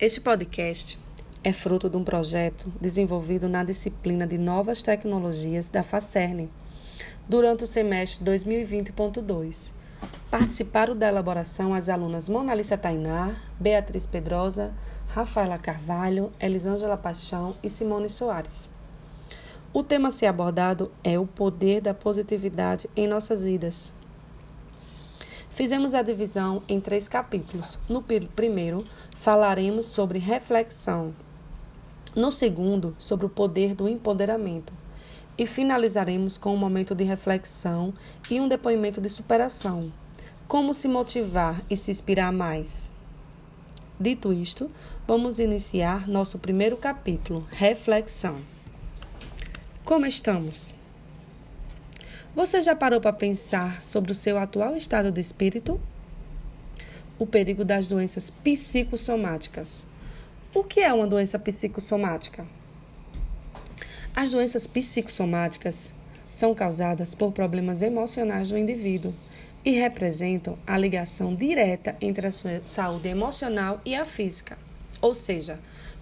Este podcast é fruto de um projeto desenvolvido na disciplina de Novas Tecnologias da FACERN durante o semestre 2020.2. Participaram da elaboração as alunas Monalícia Tainá, Beatriz Pedrosa, Rafaela Carvalho, Elisângela Paixão e Simone Soares. O tema a ser abordado é o poder da positividade em nossas vidas. Fizemos a divisão em três capítulos. No primeiro, falaremos sobre reflexão. No segundo, sobre o poder do empoderamento. E finalizaremos com um momento de reflexão e um depoimento de superação. Como se motivar e se inspirar mais? Dito isto, vamos iniciar nosso primeiro capítulo, Reflexão. Como estamos? Você já parou para pensar sobre o seu atual estado de espírito? O perigo das doenças psicossomáticas. O que é uma doença psicossomática? As doenças psicossomáticas são causadas por problemas emocionais do indivíduo e representam a ligação direta entre a sua saúde emocional e a física. Ou seja,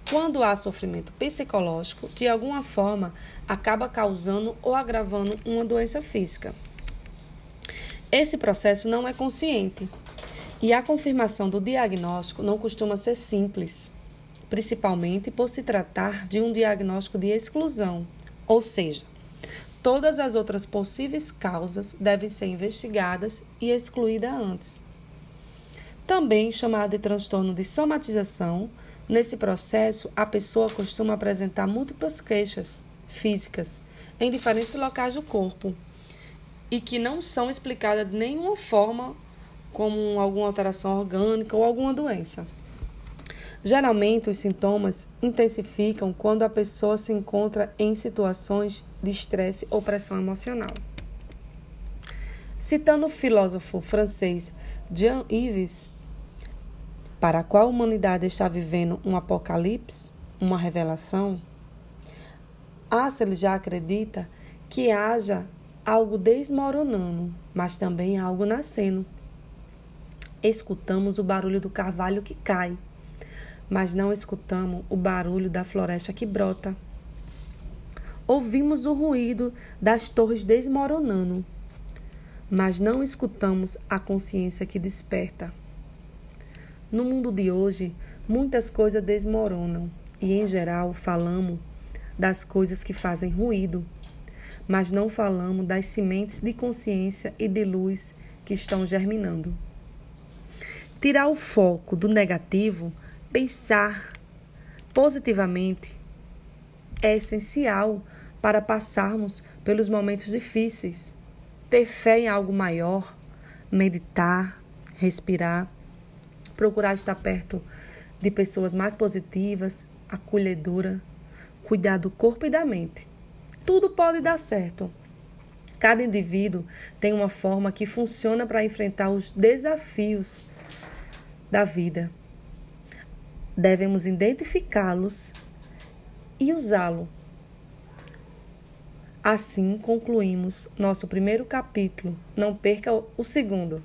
quando há sofrimento psicológico, de alguma forma acaba causando ou agravando uma doença física. Esse processo não é consciente e a confirmação do diagnóstico não costuma ser simples, principalmente por se tratar de um diagnóstico de exclusão, ou seja, todas as outras possíveis causas devem ser investigadas e excluídas antes. Também chamado de transtorno de somatização, Nesse processo, a pessoa costuma apresentar múltiplas queixas físicas em diferentes locais do corpo e que não são explicadas de nenhuma forma como alguma alteração orgânica ou alguma doença. Geralmente, os sintomas intensificam quando a pessoa se encontra em situações de estresse ou pressão emocional. Citando o filósofo francês Jean-Yves para a qual a humanidade está vivendo um apocalipse, uma revelação, Assel já acredita que haja algo desmoronando, mas também algo nascendo. Escutamos o barulho do carvalho que cai, mas não escutamos o barulho da floresta que brota. Ouvimos o ruído das torres desmoronando, mas não escutamos a consciência que desperta. No mundo de hoje, muitas coisas desmoronam e, em geral, falamos das coisas que fazem ruído, mas não falamos das sementes de consciência e de luz que estão germinando. Tirar o foco do negativo, pensar positivamente, é essencial para passarmos pelos momentos difíceis. Ter fé em algo maior, meditar, respirar procurar estar perto de pessoas mais positivas, acolhedora, cuidar do corpo e da mente. Tudo pode dar certo. Cada indivíduo tem uma forma que funciona para enfrentar os desafios da vida. Devemos identificá-los e usá-lo. Assim concluímos nosso primeiro capítulo. Não perca o segundo.